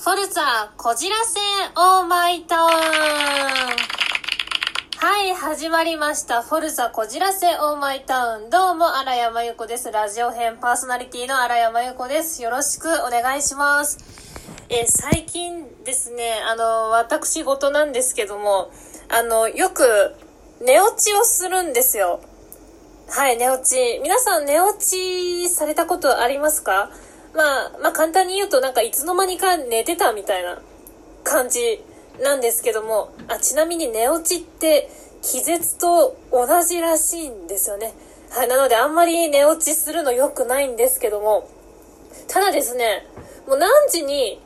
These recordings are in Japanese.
フォルツァ、こじらせ、オーマイタウン。はい、始まりました。フォルツァ、こじらせ、オーマイタウン。どうも、荒山由子です。ラジオ編パーソナリティの荒山由子です。よろしくお願いします。え最近ですね、あの、私事なんですけども、あの、よく、寝落ちをするんですよ。はい、寝落ち。皆さん寝落ちされたことありますか？まあ、まあ簡単に言うとなんかいつの間にか寝てたみたいな感じなんですけども、あ、ちなみに寝落ちって気絶と同じらしいんですよね。はい、なのであんまり寝落ちするの良くないんですけども、ただですね、もう何時に、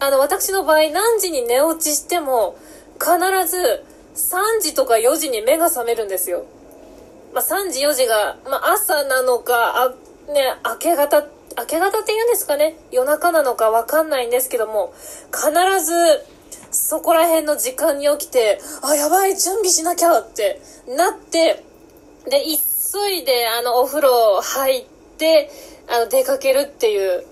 あの、私の場合何時に寝落ちしても、必ず3時とか4時に目が覚めるんですよ。まあ、3時4時が、まあ、朝なのか、あ、ね、明け方明け方って言うんですかね？夜中なのかわかんないんですけども、必ずそこら辺の時間に起きて、あ、やばい、準備しなきゃってなって、で、急いであのお風呂入って、あの出かけるっていう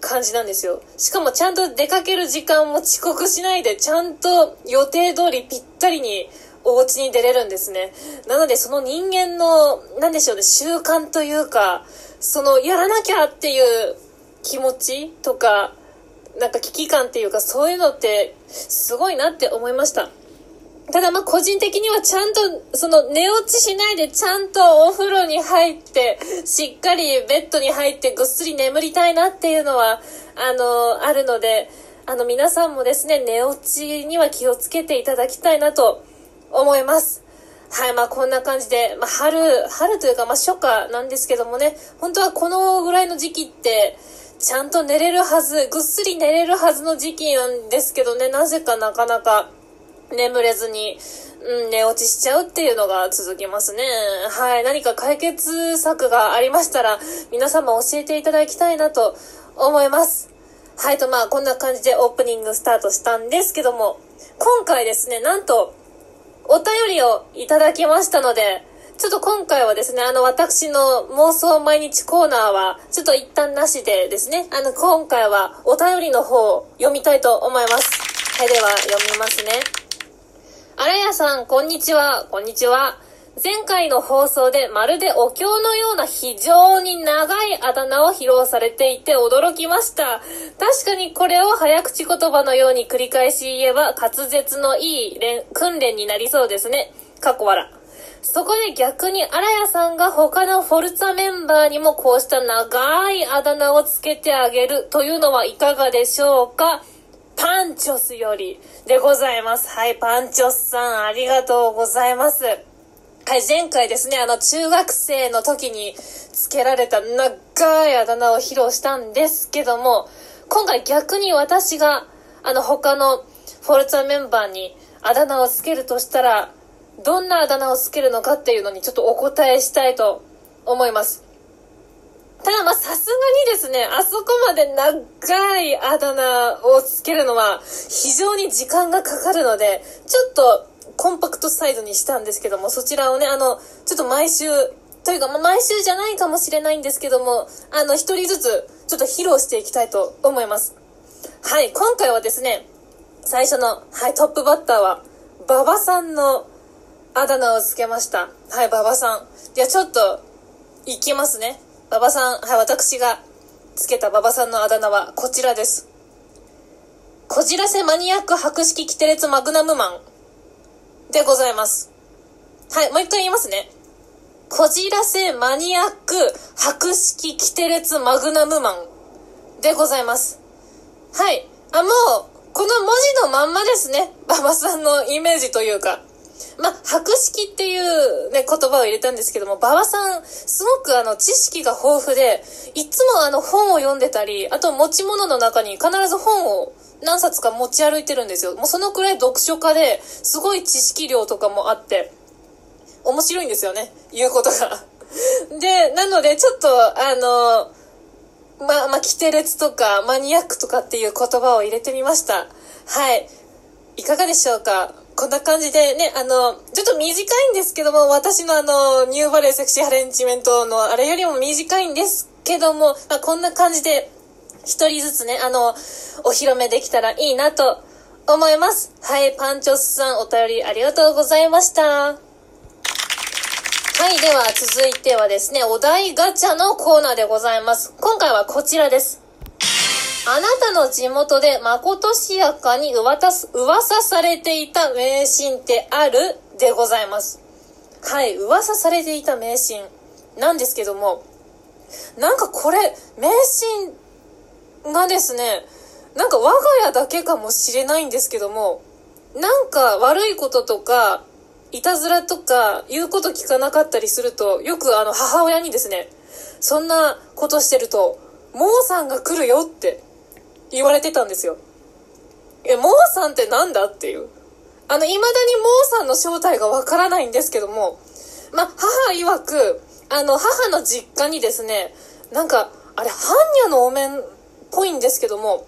感じなんですよ。しかもちゃんと出かける時間も遅刻しないで、ちゃんと予定通りぴったりにお家に出れるんですね。なのでその人間の、なんでしょうね、習慣というか、その、やらなきゃっていう気持ちとか、なんか危機感っていうか、そういうのって、すごいなって思いました。ただま個人的にはちゃんと、その寝落ちしないでちゃんとお風呂に入って、しっかりベッドに入ってぐっすり眠りたいなっていうのは、あの、あるので、あの皆さんもですね、寝落ちには気をつけていただきたいなと思います。はい、まあこんな感じで、まあ春、春というかまあ初夏なんですけどもね、本当はこのぐらいの時期って、ちゃんと寝れるはず、ぐっすり寝れるはずの時期なんですけどね、なぜかなかなか眠れずに、うん、寝落ちしちゃうっていうのが続きますね。はい。何か解決策がありましたら、皆様教えていただきたいなと思います。はい。と、まあ、こんな感じでオープニングスタートしたんですけども、今回ですね、なんと、便りをいただきましたので、ちょっと今回はですね、あの、私の妄想毎日コーナーは、ちょっと一旦なしでですね、あの、今回はお便りの方を読みたいと思います。はい、では読みますね。あらやさん、こんにちは、こんにちは。前回の放送でまるでお経のような非常に長いあだ名を披露されていて驚きました。確かにこれを早口言葉のように繰り返し言えば滑舌のいい訓練になりそうですね。かっこ笑。そこで逆に荒谷さんが他のフォルツァメンバーにもこうした長いあだ名をつけてあげるというのはいかがでしょうかパンチョスよりでございます。はい、パンチョスさんありがとうございます。はい、前回ですね、あの、中学生の時に付けられた長いあだ名を披露したんですけども、今回逆に私が、あの、他のフォルツァメンバーにあだ名をつけるとしたら、どんなあだ名をつけるのかっていうのにちょっとお答えしたいと思います。ただまあさすがにですね、あそこまで長いあだ名をつけるのは非常に時間がかかるので、ちょっとコンパクトサイズにしたんですけども、そちらをね、あの、ちょっと毎週、というか、まあ、毎週じゃないかもしれないんですけども、あの、一人ずつ、ちょっと披露していきたいと思います。はい、今回はですね、最初の、はい、トップバッターは、馬場さんのあだ名をつけました。はい、馬場さん。じゃあちょっと、いきますね。馬場さん、はい、私がつけた馬場さんのあだ名はこちらです。こじらせマニアック博識キテレツマグナムマン。でございます。はい、もう一回言いますね。こじらせマニアック博識キテレツマグナムマンでございます。はい。あ、もう、この文字のまんまですね。馬場さんのイメージというか。まあ、博識っていうね、言葉を入れたんですけども、馬場さん、すごくあの、知識が豊富で、いつもあの、本を読んでたり、あと持ち物の中に必ず本を何冊か持ち歩いてるんですよ。もうそのくらい読書家で、すごい知識量とかもあって、面白いんですよね。言うことが。で、なので、ちょっと、あの、ま、まあ、キテレツとか、マニアックとかっていう言葉を入れてみました。はい。いかがでしょうか？こんな感じでね、あの、ちょっと短いんですけども、私のあの、ニューバレーセクシーハレンチメントのあれよりも短いんですけども、まあ、こんな感じで一人ずつね、あの、お披露目できたらいいなと思います。はい、パンチョスさんお便りありがとうございました。はい、では続いてはですね、お題ガチャのコーナーでございます。今回はこちらです。あなたの地元でまことしやかに噂噂されていた迷信ってある？でございます。はい、噂されていた迷信なんですけども、なんかこれ、迷信がですね、なんか我が家だけかもしれないんですけども、なんか悪いこととか、いたずらとか言うこと聞かなかったりすると、よくあの母親にですね、そんなことしてると、モーさんが来るよって言われてたんですよ。え、モーさんってなんだ？っていう。あの、未だにモーさんの正体がわからないんですけども、ま、母曰く、あの、母の実家にですね、なんか、あれ、般若のお面ぽいんですけども、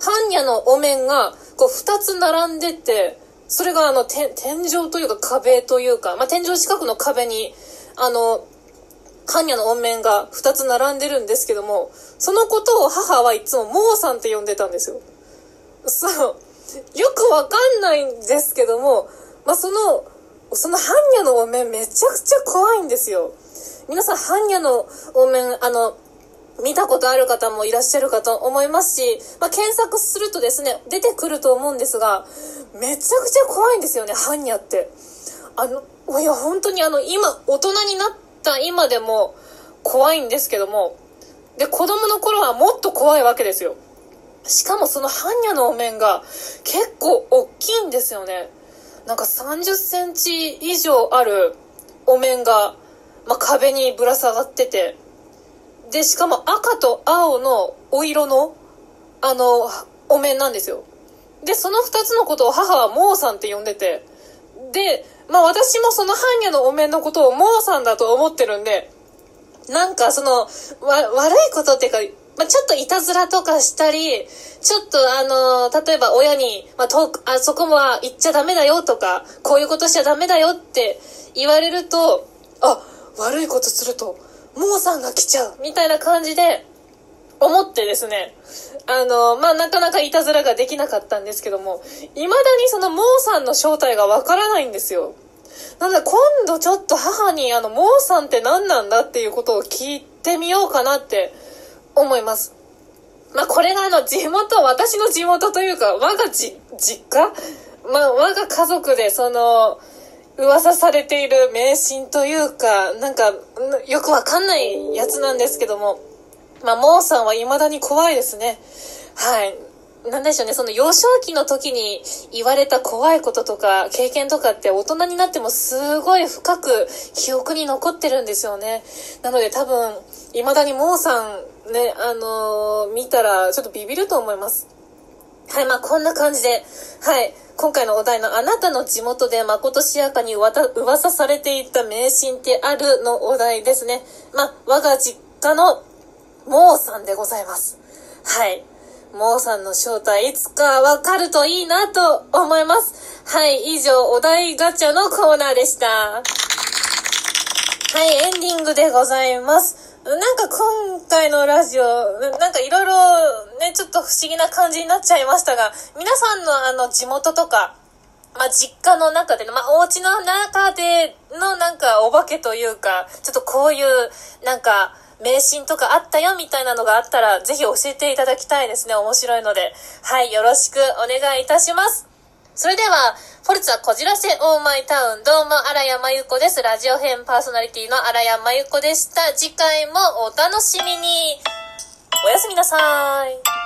般若のお面が、こう、二つ並んでて、それがあの、天井というか壁というか、まあ、天井近くの壁に、あの、般若のお面が二つ並んでるんですけども、そのことを母はいつもモーさんって呼んでたんですよ。そう。よくわかんないんですけども、まあ、その、その般若のお面めちゃくちゃ怖いんですよ。皆さん般若のお面、あの、見たことある方もいらっしゃるかと思いますし、まあ、検索するとですね、出てくると思うんですが、めちゃくちゃ怖いんですよね、般若って。あの、いや、本当にあの、今、大人になった今でも怖いんですけども、で、子供の頃はもっと怖いわけですよ。しかもその般若のお面が結構大きいんですよね。なんか30センチ以上あるお面が、まあ、壁にぶら下がってて、で、しかも赤と青のお色の、あの、お面なんですよ。で、その2つのことを母はモーさんって呼んでて、で、まあ私もその般若のお面のことをモーさんだと思ってるんで、なんかその、わ、悪いことっていうか、まあ、ちょっといたずらとかしたり、ちょっとあの、例えば親に、まあ、遠く、あそこは行っちゃダメだよとか、こういうことしちゃダメだよって言われると、あ、悪いことすると、モーさんが来ちゃうみたいな感じで、思ってですね、あの、まあ、なかなかいたずらができなかったんですけども、未だにそのモーさんの正体がわからないんですよ。なので今度ちょっと母にあの、モーさんって何なんだっていうことを聞いてみようかなって思います。まあ、これがあの、地元、私の地元というか、我がじ、実家？まあ、我が家族で、その、噂されている迷信というか、なんか、よくわかんないやつなんですけども、まあ、モーさんは未だに怖いですね。はい。なんでしょうね、その幼少期の時に言われた怖いこととか経験とかって大人になってもすごい深く記憶に残ってるんですよね。なので多分、未だにモーさんね、あのー、見たらちょっとビビると思います。はい、まあこんな感じで、はい、今回のお題のあなたの地元でまことしやかにわた噂されていた迷信ってあるのお題ですね。まあ、我が実家のモーさんでございます。はい。モーさんの正体いつかわかるといいなと思います。はい、以上、お題ガチャのコーナーでした。はい、エンディングでございます。なんか今回のラジオ、なんかいろいろね、ちょっと不思議な感じになっちゃいましたが、皆さんのあの地元とか、まあ、実家の中での、まあ、お家の中でのなんかお化けというか、ちょっとこういうなんか迷信とかあったよみたいなのがあったら、ぜひ教えていただきたいですね。面白いので。はい、よろしくお願いいたします。それでは、ポルツはこじらせオーマイタウン、どうも、荒山由子です。ラジオ編パーソナリティの荒山由子でした。次回もお楽しみに。おやすみなさーい。